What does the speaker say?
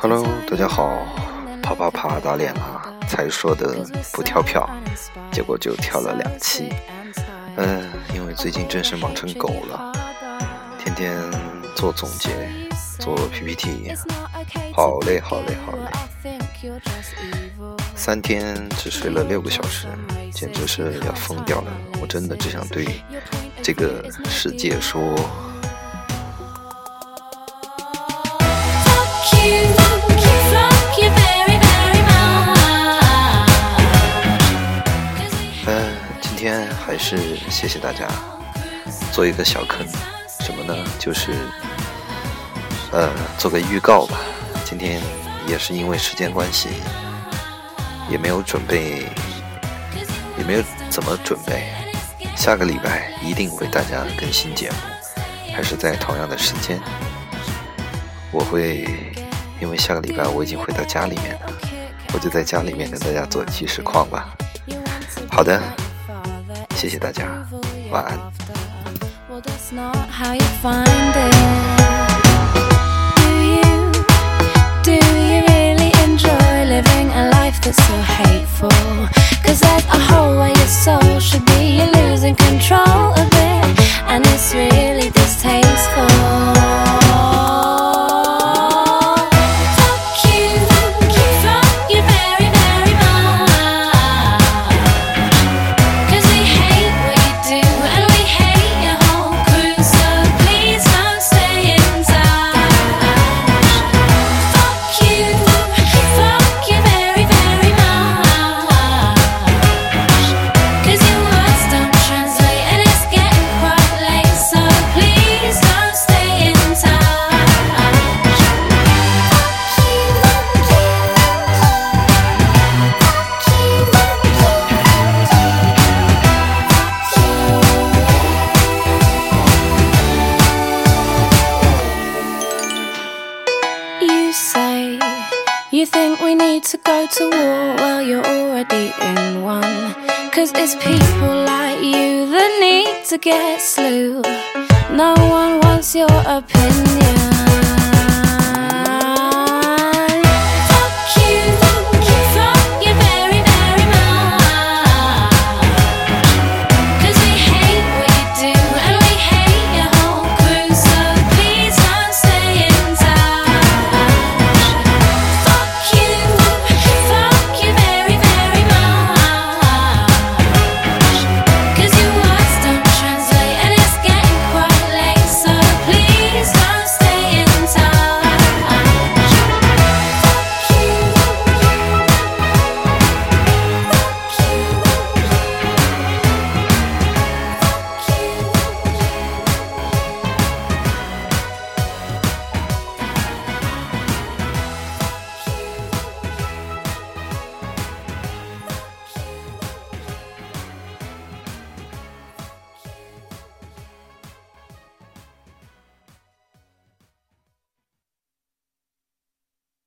Hello，大家好，啪啪啪打脸了，才说的不跳票，结果就跳了两期。嗯，因为最近真是忙成狗了，天天做总结，做 PPT，好累好累好累。三天只睡了六个小时，简直是要疯掉了。我真的只想对这个世界说。是谢谢大家，做一个小坑，什么呢？就是，呃，做个预告吧。今天也是因为时间关系，也没有准备，也没有怎么准备。下个礼拜一定为大家更新节目，还是在同样的时间。我会，因为下个礼拜我已经回到家里面了，我就在家里面跟大家做即时框吧。好的。谢谢大家，晚安。You say you think we need to go to war? Well, you're already in one. Cause it's people like you that need to get slew. No one wants your opinion.